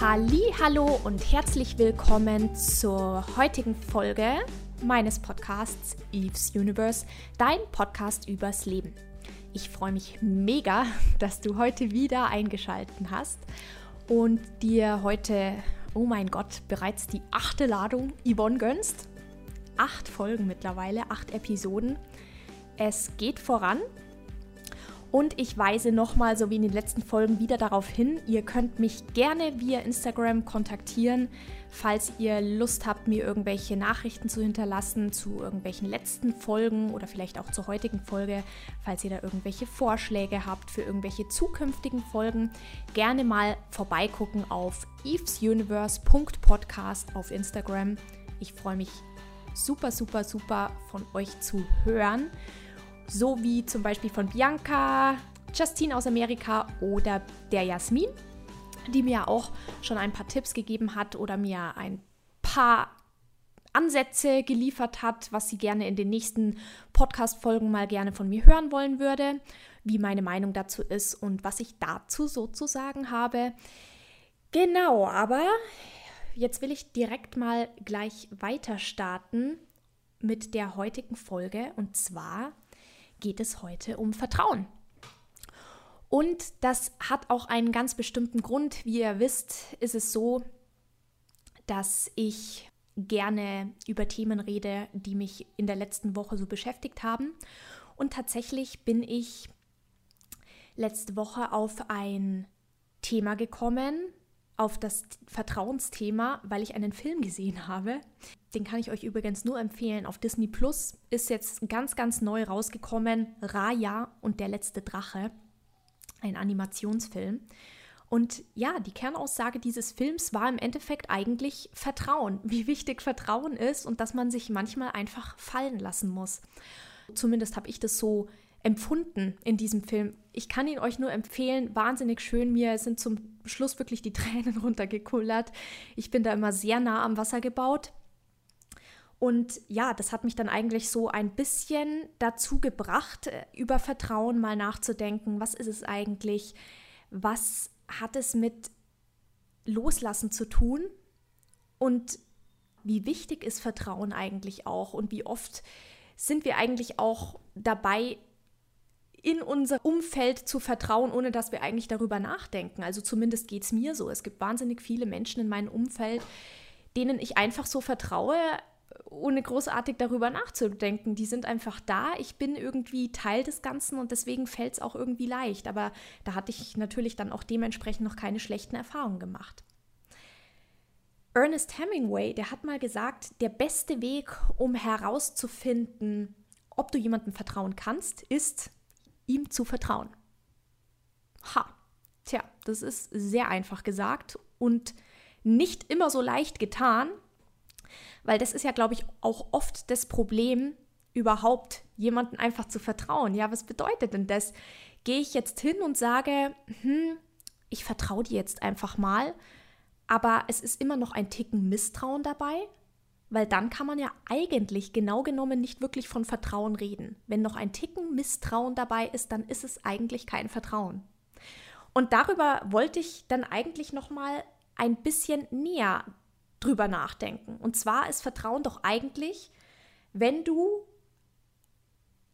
Halli, hallo und herzlich willkommen zur heutigen Folge meines Podcasts Eve's Universe, dein Podcast übers Leben. Ich freue mich mega, dass du heute wieder eingeschaltet hast und dir heute, oh mein Gott, bereits die achte Ladung Yvonne gönnst. Acht Folgen mittlerweile, acht Episoden. Es geht voran und ich weise nochmal, so wie in den letzten Folgen, wieder darauf hin, ihr könnt mich gerne via Instagram kontaktieren, falls ihr Lust habt, mir irgendwelche Nachrichten zu hinterlassen zu irgendwelchen letzten Folgen oder vielleicht auch zur heutigen Folge, falls ihr da irgendwelche Vorschläge habt für irgendwelche zukünftigen Folgen. Gerne mal vorbeigucken auf evesuniverse.podcast auf Instagram. Ich freue mich super, super, super von euch zu hören so wie zum Beispiel von Bianca, Justine aus Amerika oder der Jasmin, die mir auch schon ein paar Tipps gegeben hat oder mir ein paar Ansätze geliefert hat, was sie gerne in den nächsten Podcast-Folgen mal gerne von mir hören wollen würde, wie meine Meinung dazu ist und was ich dazu sozusagen habe. Genau, aber jetzt will ich direkt mal gleich weiter starten mit der heutigen Folge und zwar geht es heute um Vertrauen. Und das hat auch einen ganz bestimmten Grund. Wie ihr wisst, ist es so, dass ich gerne über Themen rede, die mich in der letzten Woche so beschäftigt haben. Und tatsächlich bin ich letzte Woche auf ein Thema gekommen, auf das Vertrauensthema, weil ich einen Film gesehen habe. Den kann ich euch übrigens nur empfehlen. Auf Disney Plus ist jetzt ganz, ganz neu rausgekommen. Raya und der letzte Drache. Ein Animationsfilm. Und ja, die Kernaussage dieses Films war im Endeffekt eigentlich Vertrauen. Wie wichtig Vertrauen ist und dass man sich manchmal einfach fallen lassen muss. Zumindest habe ich das so empfunden in diesem Film. Ich kann ihn euch nur empfehlen, wahnsinnig schön. Mir sind zum Schluss wirklich die Tränen runtergekullert. Ich bin da immer sehr nah am Wasser gebaut. Und ja, das hat mich dann eigentlich so ein bisschen dazu gebracht, äh, über Vertrauen mal nachzudenken. Was ist es eigentlich? Was hat es mit Loslassen zu tun? Und wie wichtig ist Vertrauen eigentlich auch? Und wie oft sind wir eigentlich auch dabei, in unser Umfeld zu vertrauen, ohne dass wir eigentlich darüber nachdenken. Also zumindest geht es mir so. Es gibt wahnsinnig viele Menschen in meinem Umfeld, denen ich einfach so vertraue, ohne großartig darüber nachzudenken. Die sind einfach da. Ich bin irgendwie Teil des Ganzen und deswegen fällt es auch irgendwie leicht. Aber da hatte ich natürlich dann auch dementsprechend noch keine schlechten Erfahrungen gemacht. Ernest Hemingway, der hat mal gesagt, der beste Weg, um herauszufinden, ob du jemandem vertrauen kannst, ist, ihm zu vertrauen. Ha, tja, das ist sehr einfach gesagt und nicht immer so leicht getan, weil das ist ja, glaube ich, auch oft das Problem, überhaupt jemanden einfach zu vertrauen. Ja, was bedeutet denn das? Gehe ich jetzt hin und sage, hm, ich vertraue dir jetzt einfach mal, aber es ist immer noch ein Ticken Misstrauen dabei? Weil dann kann man ja eigentlich genau genommen nicht wirklich von Vertrauen reden. Wenn noch ein Ticken Misstrauen dabei ist, dann ist es eigentlich kein Vertrauen. Und darüber wollte ich dann eigentlich noch mal ein bisschen näher drüber nachdenken. Und zwar ist Vertrauen doch eigentlich, wenn du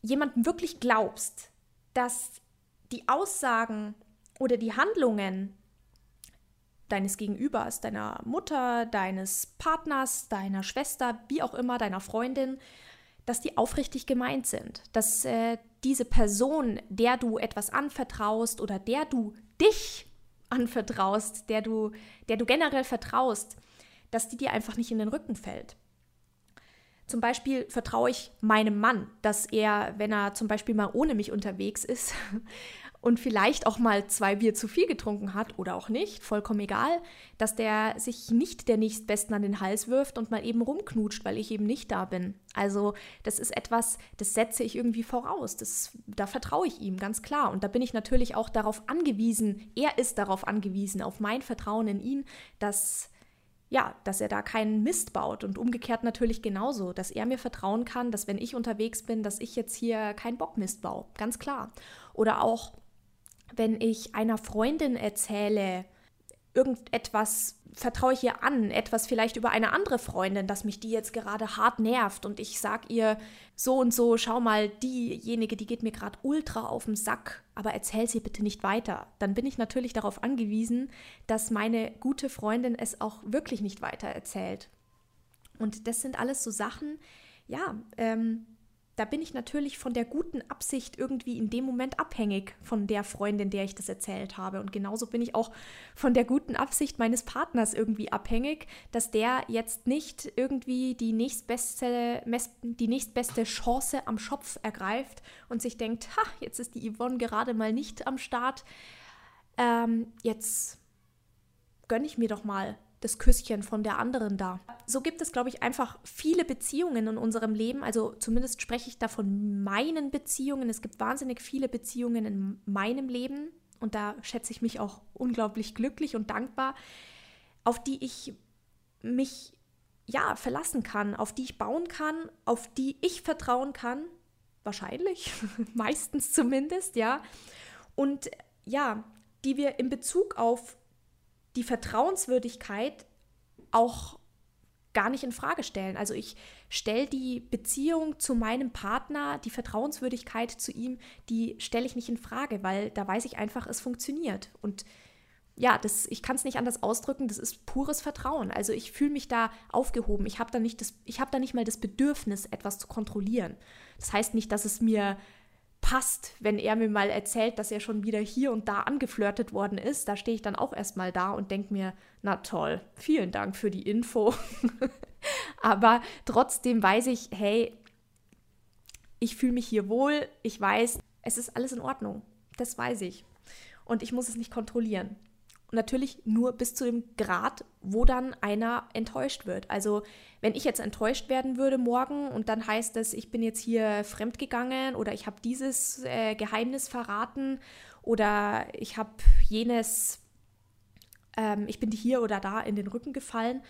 jemandem wirklich glaubst, dass die Aussagen oder die Handlungen deines Gegenübers, deiner Mutter, deines Partners, deiner Schwester, wie auch immer, deiner Freundin, dass die aufrichtig gemeint sind, dass äh, diese Person, der du etwas anvertraust oder der du dich anvertraust, der du, der du generell vertraust, dass die dir einfach nicht in den Rücken fällt. Zum Beispiel vertraue ich meinem Mann, dass er, wenn er zum Beispiel mal ohne mich unterwegs ist, und vielleicht auch mal zwei Bier zu viel getrunken hat oder auch nicht, vollkommen egal, dass der sich nicht der nächstbesten an den Hals wirft und mal eben rumknutscht, weil ich eben nicht da bin. Also das ist etwas, das setze ich irgendwie voraus. Das, da vertraue ich ihm, ganz klar. Und da bin ich natürlich auch darauf angewiesen, er ist darauf angewiesen, auf mein Vertrauen in ihn, dass ja, dass er da keinen Mist baut und umgekehrt natürlich genauso, dass er mir vertrauen kann, dass wenn ich unterwegs bin, dass ich jetzt hier keinen Bockmist baue, ganz klar. Oder auch wenn ich einer Freundin erzähle, irgendetwas vertraue ich ihr an, etwas vielleicht über eine andere Freundin, dass mich die jetzt gerade hart nervt und ich sag ihr so und so, schau mal, diejenige, die geht mir gerade ultra auf den Sack, aber erzähl sie bitte nicht weiter. Dann bin ich natürlich darauf angewiesen, dass meine gute Freundin es auch wirklich nicht weiter erzählt. Und das sind alles so Sachen, ja, ähm, da bin ich natürlich von der guten Absicht irgendwie in dem Moment abhängig von der Freundin, der ich das erzählt habe. Und genauso bin ich auch von der guten Absicht meines Partners irgendwie abhängig, dass der jetzt nicht irgendwie die nächstbeste, die nächstbeste Chance am Schopf ergreift und sich denkt, ha, jetzt ist die Yvonne gerade mal nicht am Start. Ähm, jetzt gönne ich mir doch mal das Küsschen von der anderen da. So gibt es, glaube ich, einfach viele Beziehungen in unserem Leben. Also zumindest spreche ich da von meinen Beziehungen. Es gibt wahnsinnig viele Beziehungen in meinem Leben und da schätze ich mich auch unglaublich glücklich und dankbar, auf die ich mich ja verlassen kann, auf die ich bauen kann, auf die ich vertrauen kann. Wahrscheinlich, meistens zumindest, ja. Und ja, die wir in Bezug auf die Vertrauenswürdigkeit auch gar nicht in Frage stellen. Also ich stelle die Beziehung zu meinem Partner, die Vertrauenswürdigkeit zu ihm, die stelle ich nicht in Frage, weil da weiß ich einfach, es funktioniert. Und ja, das, ich kann es nicht anders ausdrücken, das ist pures Vertrauen. Also ich fühle mich da aufgehoben. Ich habe da, hab da nicht mal das Bedürfnis, etwas zu kontrollieren. Das heißt nicht, dass es mir passt, wenn er mir mal erzählt, dass er schon wieder hier und da angeflirtet worden ist. Da stehe ich dann auch erstmal da und denke mir, na toll, vielen Dank für die Info. Aber trotzdem weiß ich, hey, ich fühle mich hier wohl, ich weiß, es ist alles in Ordnung. Das weiß ich. Und ich muss es nicht kontrollieren. Natürlich nur bis zu dem Grad, wo dann einer enttäuscht wird. Also wenn ich jetzt enttäuscht werden würde morgen und dann heißt es, ich bin jetzt hier fremdgegangen oder ich habe dieses äh, Geheimnis verraten oder ich habe jenes, ähm, ich bin hier oder da in den Rücken gefallen,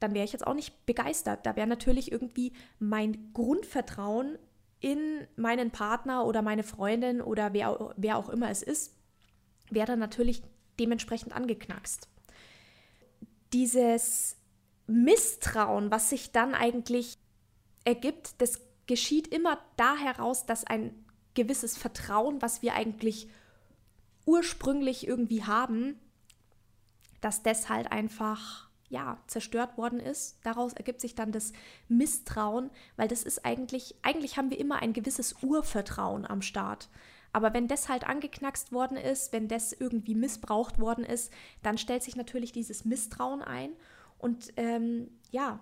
dann wäre ich jetzt auch nicht begeistert. Da wäre natürlich irgendwie mein Grundvertrauen in meinen Partner oder meine Freundin oder wer, wer auch immer es ist, wäre dann natürlich dementsprechend angeknackst. Dieses Misstrauen, was sich dann eigentlich ergibt, das geschieht immer da heraus, dass ein gewisses Vertrauen, was wir eigentlich ursprünglich irgendwie haben, dass das halt einfach ja, zerstört worden ist. Daraus ergibt sich dann das Misstrauen, weil das ist eigentlich, eigentlich haben wir immer ein gewisses Urvertrauen am Start. Aber wenn das halt angeknackst worden ist, wenn das irgendwie missbraucht worden ist, dann stellt sich natürlich dieses Misstrauen ein. Und ähm, ja,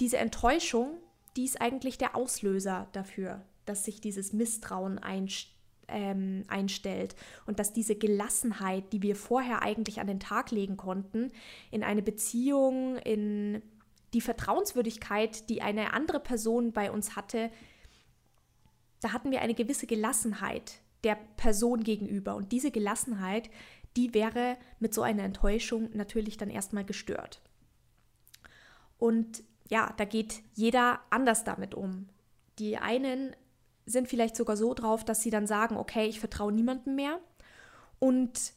diese Enttäuschung, die ist eigentlich der Auslöser dafür, dass sich dieses Misstrauen einstellt ähm, einstellt und dass diese Gelassenheit, die wir vorher eigentlich an den Tag legen konnten, in eine Beziehung, in die Vertrauenswürdigkeit, die eine andere Person bei uns hatte, da hatten wir eine gewisse Gelassenheit der Person gegenüber. Und diese Gelassenheit, die wäre mit so einer Enttäuschung natürlich dann erstmal gestört. Und ja, da geht jeder anders damit um. Die einen sind vielleicht sogar so drauf, dass sie dann sagen, okay, ich vertraue niemandem mehr und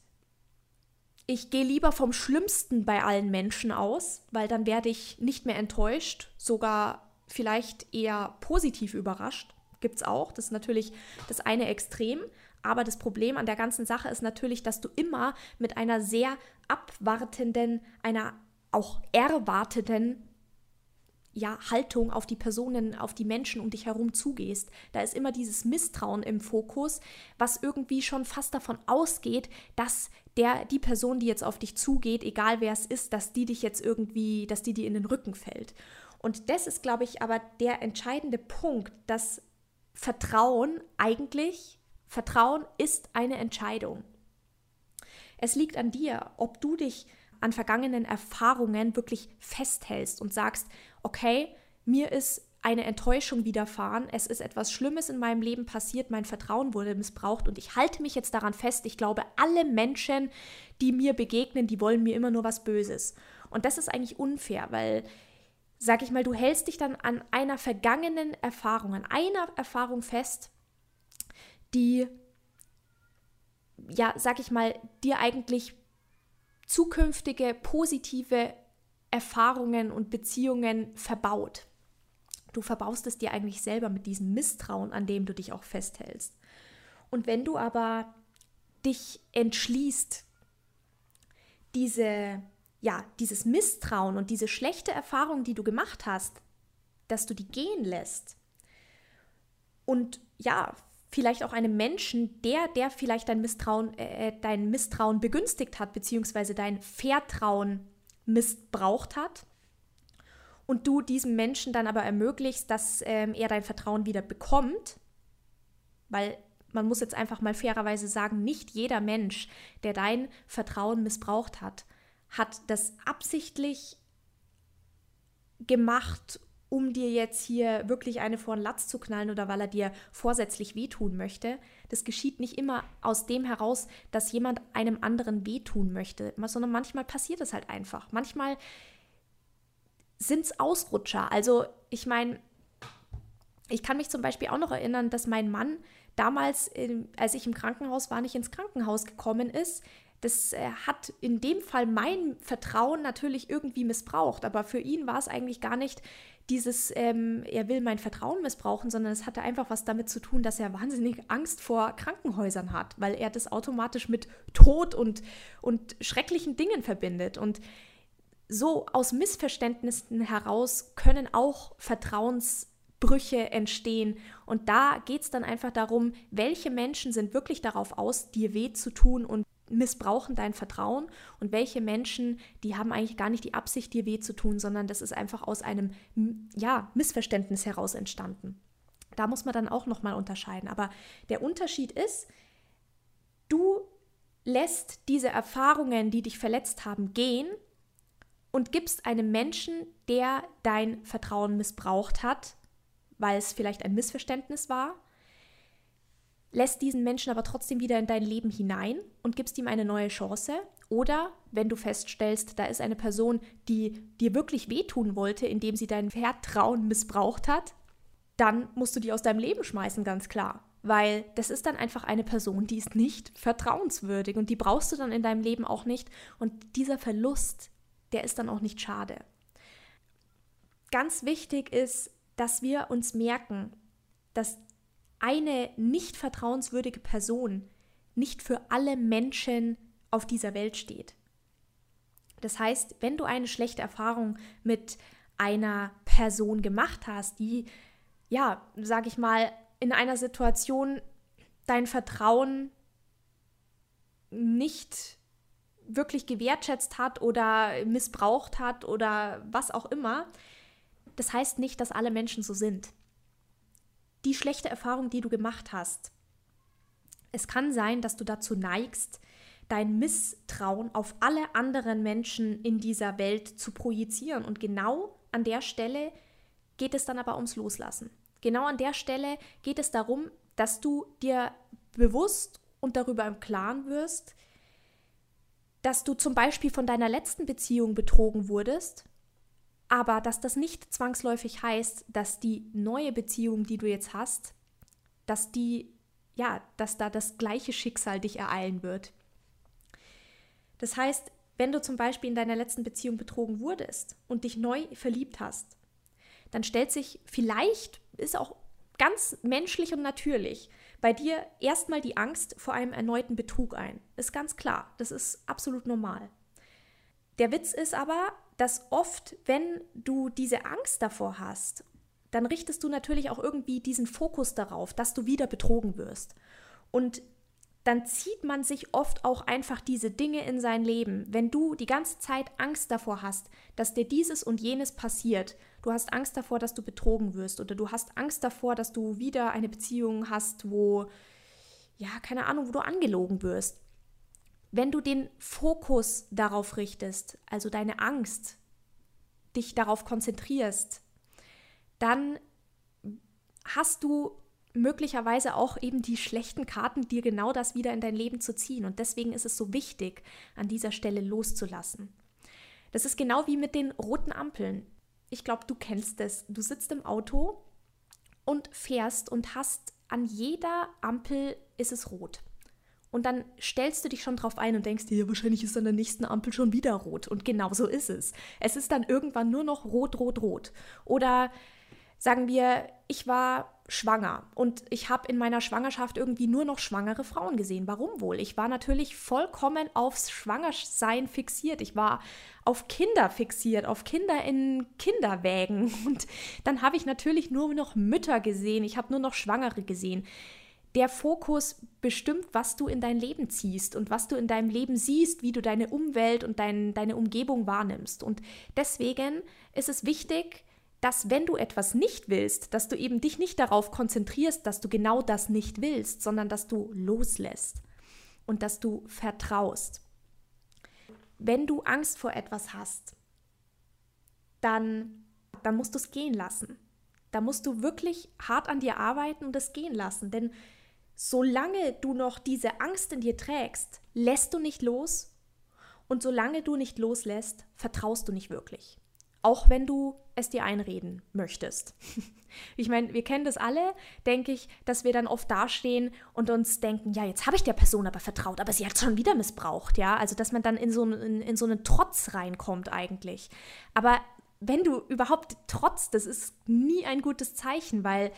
ich gehe lieber vom Schlimmsten bei allen Menschen aus, weil dann werde ich nicht mehr enttäuscht, sogar vielleicht eher positiv überrascht gibt es auch. Das ist natürlich das eine Extrem. Aber das Problem an der ganzen Sache ist natürlich, dass du immer mit einer sehr abwartenden, einer auch erwarteten ja, Haltung auf die Personen, auf die Menschen um dich herum zugehst. Da ist immer dieses Misstrauen im Fokus, was irgendwie schon fast davon ausgeht, dass der, die Person, die jetzt auf dich zugeht, egal wer es ist, dass die dich jetzt irgendwie, dass die dir in den Rücken fällt. Und das ist, glaube ich, aber der entscheidende Punkt, dass Vertrauen eigentlich, Vertrauen ist eine Entscheidung. Es liegt an dir, ob du dich an vergangenen Erfahrungen wirklich festhältst und sagst, okay, mir ist eine Enttäuschung widerfahren, es ist etwas Schlimmes in meinem Leben passiert, mein Vertrauen wurde missbraucht und ich halte mich jetzt daran fest, ich glaube, alle Menschen, die mir begegnen, die wollen mir immer nur was Böses. Und das ist eigentlich unfair, weil sag ich mal, du hältst dich dann an einer vergangenen Erfahrung, an einer Erfahrung fest, die, ja, sag ich mal, dir eigentlich zukünftige positive Erfahrungen und Beziehungen verbaut. Du verbaust es dir eigentlich selber mit diesem Misstrauen, an dem du dich auch festhältst. Und wenn du aber dich entschließt, diese, ja, dieses Misstrauen und diese schlechte Erfahrung, die du gemacht hast, dass du die gehen lässt und ja, vielleicht auch einem Menschen, der, der vielleicht dein Misstrauen, äh, äh, dein Misstrauen begünstigt hat, beziehungsweise dein Vertrauen missbraucht hat. Und du diesem Menschen dann aber ermöglichst, dass ähm, er dein Vertrauen wieder bekommt, weil man muss jetzt einfach mal fairerweise sagen, nicht jeder Mensch, der dein Vertrauen missbraucht hat, hat das absichtlich gemacht, um dir jetzt hier wirklich eine vor den Latz zu knallen oder weil er dir vorsätzlich wehtun möchte. Das geschieht nicht immer aus dem heraus, dass jemand einem anderen wehtun möchte, sondern manchmal passiert es halt einfach. Manchmal sind es Ausrutscher. Also ich meine, ich kann mich zum Beispiel auch noch erinnern, dass mein Mann damals, als ich im Krankenhaus war, nicht ins Krankenhaus gekommen ist, das äh, hat in dem Fall mein Vertrauen natürlich irgendwie missbraucht, aber für ihn war es eigentlich gar nicht dieses, ähm, er will mein Vertrauen missbrauchen, sondern es hatte einfach was damit zu tun, dass er wahnsinnig Angst vor Krankenhäusern hat, weil er das automatisch mit Tod und, und schrecklichen Dingen verbindet. Und so aus Missverständnissen heraus können auch Vertrauensbrüche entstehen. Und da geht es dann einfach darum, welche Menschen sind wirklich darauf aus, dir weh zu tun und missbrauchen dein Vertrauen und welche Menschen, die haben eigentlich gar nicht die Absicht, dir weh zu tun, sondern das ist einfach aus einem ja, Missverständnis heraus entstanden. Da muss man dann auch nochmal unterscheiden. Aber der Unterschied ist, du lässt diese Erfahrungen, die dich verletzt haben, gehen und gibst einem Menschen, der dein Vertrauen missbraucht hat, weil es vielleicht ein Missverständnis war, lässt diesen Menschen aber trotzdem wieder in dein Leben hinein und gibst ihm eine neue Chance. Oder wenn du feststellst, da ist eine Person, die dir wirklich wehtun wollte, indem sie dein Vertrauen missbraucht hat, dann musst du die aus deinem Leben schmeißen, ganz klar. Weil das ist dann einfach eine Person, die ist nicht vertrauenswürdig und die brauchst du dann in deinem Leben auch nicht. Und dieser Verlust, der ist dann auch nicht schade. Ganz wichtig ist, dass wir uns merken, dass eine nicht vertrauenswürdige Person nicht für alle Menschen auf dieser Welt steht. Das heißt, wenn du eine schlechte Erfahrung mit einer Person gemacht hast, die, ja, sag ich mal, in einer Situation dein Vertrauen nicht wirklich gewertschätzt hat oder missbraucht hat oder was auch immer, das heißt nicht, dass alle Menschen so sind die schlechte Erfahrung, die du gemacht hast. Es kann sein, dass du dazu neigst, dein Misstrauen auf alle anderen Menschen in dieser Welt zu projizieren. Und genau an der Stelle geht es dann aber ums Loslassen. Genau an der Stelle geht es darum, dass du dir bewusst und darüber im Klaren wirst, dass du zum Beispiel von deiner letzten Beziehung betrogen wurdest aber dass das nicht zwangsläufig heißt, dass die neue Beziehung, die du jetzt hast, dass die, ja, dass da das gleiche Schicksal dich ereilen wird. Das heißt, wenn du zum Beispiel in deiner letzten Beziehung betrogen wurdest und dich neu verliebt hast, dann stellt sich vielleicht, ist auch ganz menschlich und natürlich, bei dir erstmal die Angst vor einem erneuten Betrug ein. Ist ganz klar, das ist absolut normal. Der Witz ist aber, dass oft, wenn du diese Angst davor hast, dann richtest du natürlich auch irgendwie diesen Fokus darauf, dass du wieder betrogen wirst. Und dann zieht man sich oft auch einfach diese Dinge in sein Leben. Wenn du die ganze Zeit Angst davor hast, dass dir dieses und jenes passiert, du hast Angst davor, dass du betrogen wirst oder du hast Angst davor, dass du wieder eine Beziehung hast, wo, ja, keine Ahnung, wo du angelogen wirst, wenn du den Fokus darauf richtest, also deine Angst, dich darauf konzentrierst, dann hast du möglicherweise auch eben die schlechten Karten, dir genau das wieder in dein Leben zu ziehen. Und deswegen ist es so wichtig, an dieser Stelle loszulassen. Das ist genau wie mit den roten Ampeln. Ich glaube, du kennst es. Du sitzt im Auto und fährst und hast an jeder Ampel ist es rot. Und dann stellst du dich schon drauf ein und denkst dir, ja, wahrscheinlich ist an der nächsten Ampel schon wieder rot. Und genau so ist es. Es ist dann irgendwann nur noch rot, rot, rot. Oder sagen wir, ich war schwanger und ich habe in meiner Schwangerschaft irgendwie nur noch schwangere Frauen gesehen. Warum wohl? Ich war natürlich vollkommen aufs Schwangersein fixiert. Ich war auf Kinder fixiert, auf Kinder in Kinderwägen. Und dann habe ich natürlich nur noch Mütter gesehen. Ich habe nur noch Schwangere gesehen. Der Fokus bestimmt, was du in dein Leben ziehst und was du in deinem Leben siehst, wie du deine Umwelt und dein, deine Umgebung wahrnimmst. Und deswegen ist es wichtig, dass wenn du etwas nicht willst, dass du eben dich nicht darauf konzentrierst, dass du genau das nicht willst, sondern dass du loslässt und dass du vertraust. Wenn du Angst vor etwas hast, dann, dann musst du es gehen lassen. Da musst du wirklich hart an dir arbeiten und es gehen lassen. Denn solange du noch diese Angst in dir trägst, lässt du nicht los. Und solange du nicht loslässt, vertraust du nicht wirklich auch wenn du es dir einreden möchtest. Ich meine, wir kennen das alle, denke ich, dass wir dann oft dastehen und uns denken, ja, jetzt habe ich der Person aber vertraut, aber sie hat schon wieder missbraucht, ja. Also, dass man dann in so, in, in so einen Trotz reinkommt eigentlich. Aber wenn du überhaupt trotzt, das ist nie ein gutes Zeichen, weil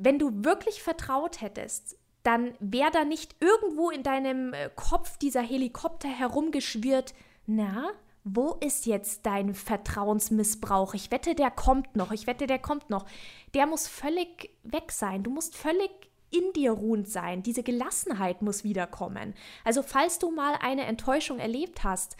wenn du wirklich vertraut hättest, dann wäre da nicht irgendwo in deinem äh, Kopf dieser Helikopter herumgeschwirrt, na, wo ist jetzt dein Vertrauensmissbrauch? Ich wette, der kommt noch. Ich wette, der kommt noch. Der muss völlig weg sein. Du musst völlig in dir ruhend sein. Diese Gelassenheit muss wiederkommen. Also falls du mal eine Enttäuschung erlebt hast,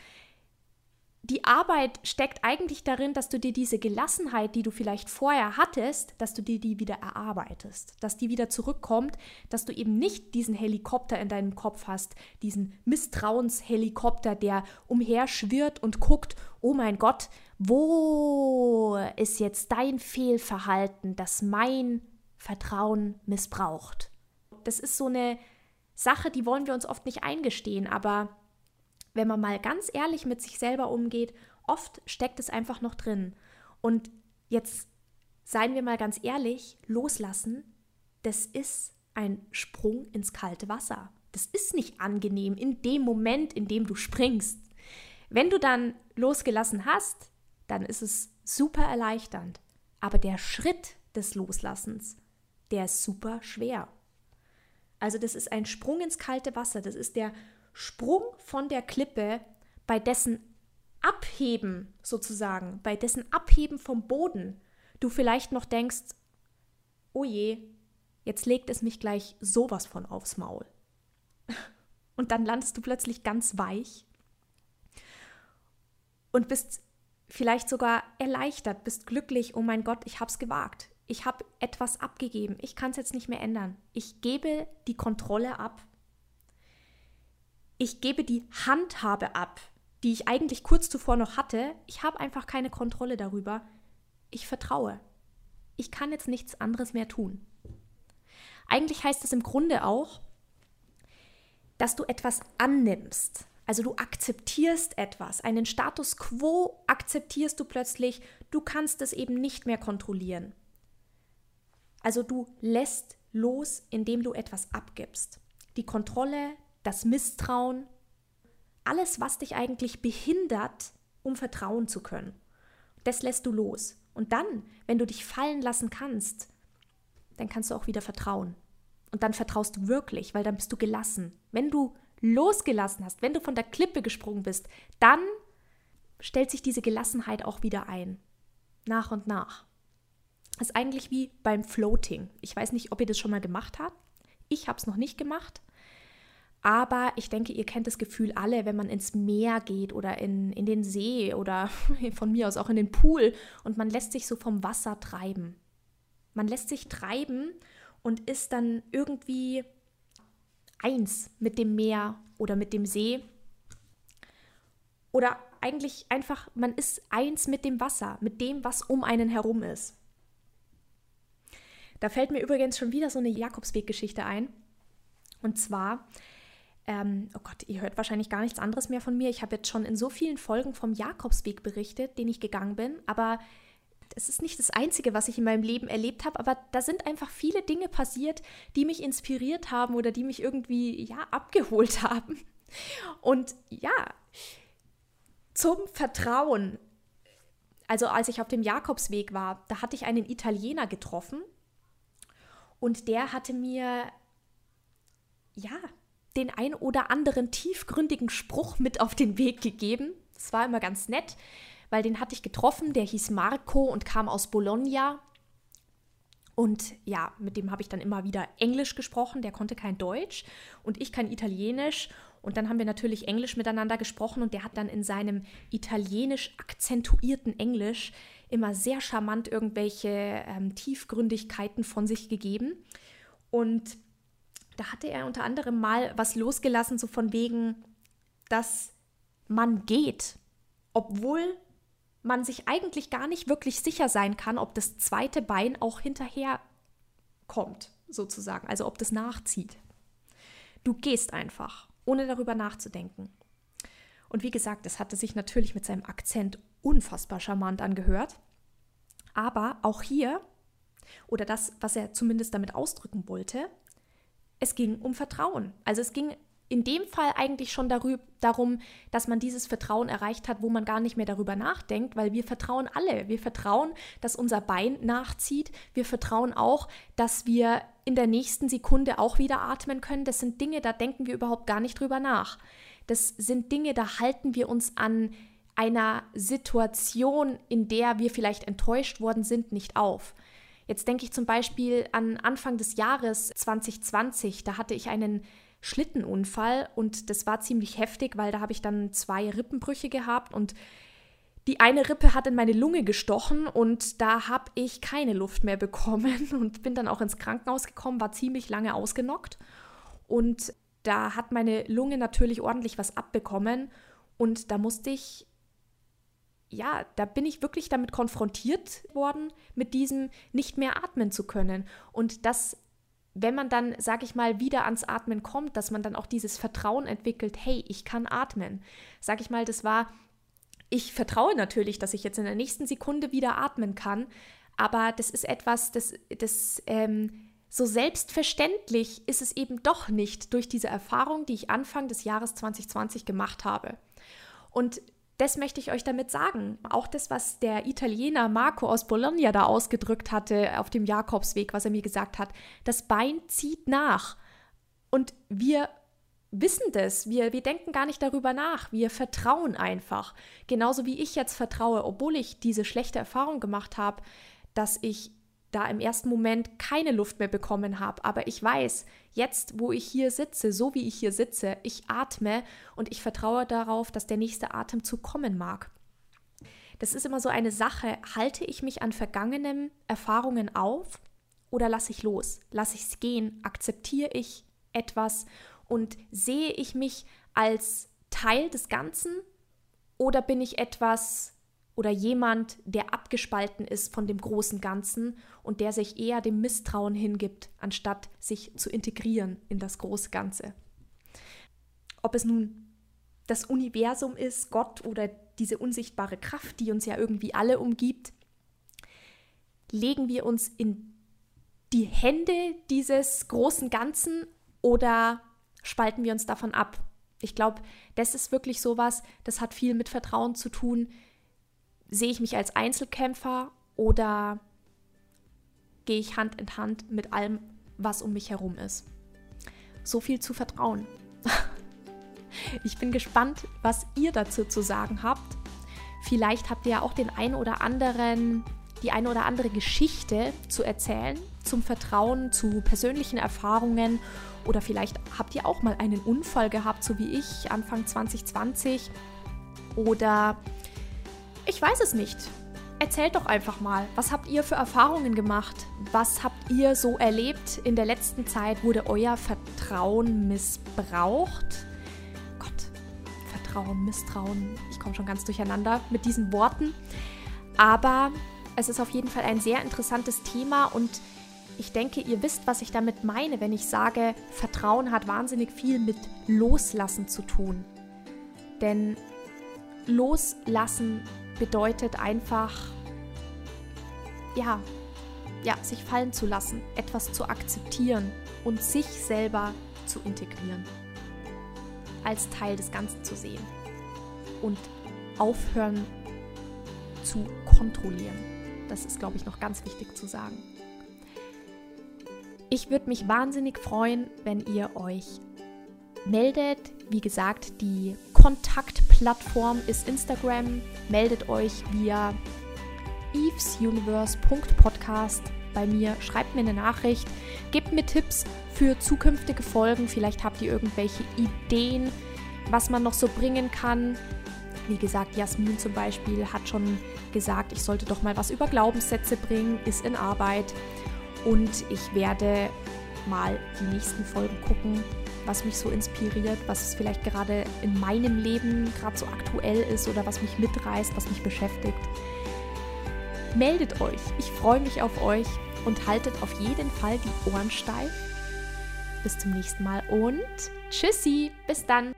die Arbeit steckt eigentlich darin, dass du dir diese Gelassenheit, die du vielleicht vorher hattest, dass du dir die wieder erarbeitest, dass die wieder zurückkommt, dass du eben nicht diesen Helikopter in deinem Kopf hast, diesen Misstrauenshelikopter, der umherschwirrt und guckt, oh mein Gott, wo ist jetzt dein Fehlverhalten, das mein Vertrauen missbraucht? Das ist so eine Sache, die wollen wir uns oft nicht eingestehen, aber wenn man mal ganz ehrlich mit sich selber umgeht, oft steckt es einfach noch drin. Und jetzt seien wir mal ganz ehrlich, loslassen, das ist ein Sprung ins kalte Wasser. Das ist nicht angenehm in dem Moment, in dem du springst. Wenn du dann losgelassen hast, dann ist es super erleichternd. Aber der Schritt des Loslassens, der ist super schwer. Also das ist ein Sprung ins kalte Wasser. Das ist der Sprung von der Klippe, bei dessen Abheben sozusagen, bei dessen Abheben vom Boden, du vielleicht noch denkst, oh je, jetzt legt es mich gleich sowas von aufs Maul. Und dann landest du plötzlich ganz weich und bist vielleicht sogar erleichtert, bist glücklich, oh mein Gott, ich hab's gewagt. Ich habe etwas abgegeben. Ich kann es jetzt nicht mehr ändern. Ich gebe die Kontrolle ab ich gebe die Handhabe ab, die ich eigentlich kurz zuvor noch hatte. Ich habe einfach keine Kontrolle darüber. Ich vertraue. Ich kann jetzt nichts anderes mehr tun. Eigentlich heißt es im Grunde auch, dass du etwas annimmst. Also du akzeptierst etwas, einen Status quo akzeptierst du plötzlich, du kannst es eben nicht mehr kontrollieren. Also du lässt los, indem du etwas abgibst. Die Kontrolle, das Misstrauen, alles, was dich eigentlich behindert, um vertrauen zu können. Das lässt du los. Und dann, wenn du dich fallen lassen kannst, dann kannst du auch wieder vertrauen. Und dann vertraust du wirklich, weil dann bist du gelassen. Wenn du losgelassen hast, wenn du von der Klippe gesprungen bist, dann stellt sich diese Gelassenheit auch wieder ein. Nach und nach. Das ist eigentlich wie beim Floating. Ich weiß nicht, ob ihr das schon mal gemacht habt. Ich habe es noch nicht gemacht. Aber ich denke, ihr kennt das Gefühl alle, wenn man ins Meer geht oder in, in den See oder von mir aus auch in den Pool und man lässt sich so vom Wasser treiben. Man lässt sich treiben und ist dann irgendwie eins mit dem Meer oder mit dem See. Oder eigentlich einfach, man ist eins mit dem Wasser, mit dem, was um einen herum ist. Da fällt mir übrigens schon wieder so eine Jakobsweg-Geschichte ein. Und zwar ähm, oh Gott, ihr hört wahrscheinlich gar nichts anderes mehr von mir. Ich habe jetzt schon in so vielen Folgen vom Jakobsweg berichtet, den ich gegangen bin. Aber es ist nicht das Einzige, was ich in meinem Leben erlebt habe, aber da sind einfach viele Dinge passiert, die mich inspiriert haben oder die mich irgendwie, ja, abgeholt haben. Und ja, zum Vertrauen. Also als ich auf dem Jakobsweg war, da hatte ich einen Italiener getroffen und der hatte mir, ja, den ein oder anderen tiefgründigen Spruch mit auf den Weg gegeben. Das war immer ganz nett weil den hatte ich getroffen, der hieß Marco und kam aus Bologna. Und ja, mit dem habe ich dann immer wieder Englisch gesprochen, der konnte kein Deutsch und ich kein Italienisch. Und dann haben wir natürlich Englisch miteinander gesprochen und der hat dann in seinem italienisch akzentuierten Englisch immer sehr charmant irgendwelche ähm, Tiefgründigkeiten von sich gegeben. Und da hatte er unter anderem mal was losgelassen, so von wegen, dass man geht, obwohl man sich eigentlich gar nicht wirklich sicher sein kann, ob das zweite Bein auch hinterher kommt, sozusagen, also ob das nachzieht. Du gehst einfach, ohne darüber nachzudenken. Und wie gesagt, es hatte sich natürlich mit seinem Akzent unfassbar charmant angehört. Aber auch hier, oder das, was er zumindest damit ausdrücken wollte, es ging um Vertrauen. Also es ging in dem Fall eigentlich schon darüber, darum, dass man dieses Vertrauen erreicht hat, wo man gar nicht mehr darüber nachdenkt, weil wir vertrauen alle. Wir vertrauen, dass unser Bein nachzieht. Wir vertrauen auch, dass wir in der nächsten Sekunde auch wieder atmen können. Das sind Dinge, da denken wir überhaupt gar nicht drüber nach. Das sind Dinge, da halten wir uns an einer Situation, in der wir vielleicht enttäuscht worden sind, nicht auf. Jetzt denke ich zum Beispiel an Anfang des Jahres 2020. Da hatte ich einen Schlittenunfall und das war ziemlich heftig, weil da habe ich dann zwei Rippenbrüche gehabt und die eine Rippe hat in meine Lunge gestochen und da habe ich keine Luft mehr bekommen und bin dann auch ins Krankenhaus gekommen, war ziemlich lange ausgenockt und da hat meine Lunge natürlich ordentlich was abbekommen und da musste ich ja, da bin ich wirklich damit konfrontiert worden, mit diesem nicht mehr atmen zu können. Und das wenn man dann, sag ich mal, wieder ans Atmen kommt, dass man dann auch dieses Vertrauen entwickelt, hey, ich kann atmen. Sag ich mal, das war, ich vertraue natürlich, dass ich jetzt in der nächsten Sekunde wieder atmen kann, aber das ist etwas, das, das ähm, so selbstverständlich ist es eben doch nicht durch diese Erfahrung, die ich Anfang des Jahres 2020 gemacht habe. Und das möchte ich euch damit sagen. Auch das, was der Italiener Marco aus Bologna da ausgedrückt hatte auf dem Jakobsweg, was er mir gesagt hat, das Bein zieht nach. Und wir wissen das. Wir, wir denken gar nicht darüber nach. Wir vertrauen einfach. Genauso wie ich jetzt vertraue, obwohl ich diese schlechte Erfahrung gemacht habe, dass ich da im ersten Moment keine Luft mehr bekommen habe. Aber ich weiß, jetzt, wo ich hier sitze, so wie ich hier sitze, ich atme und ich vertraue darauf, dass der nächste Atemzug kommen mag. Das ist immer so eine Sache. Halte ich mich an vergangenen Erfahrungen auf oder lasse ich los? Lasse ich es gehen? Akzeptiere ich etwas und sehe ich mich als Teil des Ganzen oder bin ich etwas, oder jemand, der abgespalten ist von dem großen Ganzen und der sich eher dem Misstrauen hingibt, anstatt sich zu integrieren in das große Ganze. Ob es nun das Universum ist, Gott oder diese unsichtbare Kraft, die uns ja irgendwie alle umgibt, legen wir uns in die Hände dieses großen Ganzen oder spalten wir uns davon ab? Ich glaube, das ist wirklich sowas, das hat viel mit Vertrauen zu tun, sehe ich mich als Einzelkämpfer oder gehe ich Hand in Hand mit allem, was um mich herum ist? So viel zu vertrauen. ich bin gespannt, was ihr dazu zu sagen habt. Vielleicht habt ihr ja auch den ein oder anderen, die eine oder andere Geschichte zu erzählen zum Vertrauen, zu persönlichen Erfahrungen oder vielleicht habt ihr auch mal einen Unfall gehabt, so wie ich Anfang 2020 oder ich weiß es nicht. Erzählt doch einfach mal, was habt ihr für Erfahrungen gemacht? Was habt ihr so erlebt in der letzten Zeit? Wurde euer Vertrauen missbraucht? Gott, Vertrauen, Misstrauen, ich komme schon ganz durcheinander mit diesen Worten. Aber es ist auf jeden Fall ein sehr interessantes Thema und ich denke, ihr wisst, was ich damit meine, wenn ich sage, Vertrauen hat wahnsinnig viel mit Loslassen zu tun. Denn Loslassen bedeutet einfach ja, ja, sich fallen zu lassen, etwas zu akzeptieren und sich selber zu integrieren. Als Teil des Ganzen zu sehen. Und aufhören zu kontrollieren. Das ist, glaube ich, noch ganz wichtig zu sagen. Ich würde mich wahnsinnig freuen, wenn ihr euch meldet. Wie gesagt, die Kontaktplattform ist Instagram. Meldet euch via evesuniverse.podcast bei mir, schreibt mir eine Nachricht, gebt mir Tipps für zukünftige Folgen. Vielleicht habt ihr irgendwelche Ideen, was man noch so bringen kann. Wie gesagt, Jasmin zum Beispiel hat schon gesagt, ich sollte doch mal was über Glaubenssätze bringen, ist in Arbeit. Und ich werde mal die nächsten Folgen gucken, was mich so inspiriert, was vielleicht gerade in meinem Leben gerade so aktuell ist oder was mich mitreißt, was mich beschäftigt. Meldet euch, ich freue mich auf euch und haltet auf jeden Fall die Ohren steif. Bis zum nächsten Mal und tschüssi, bis dann.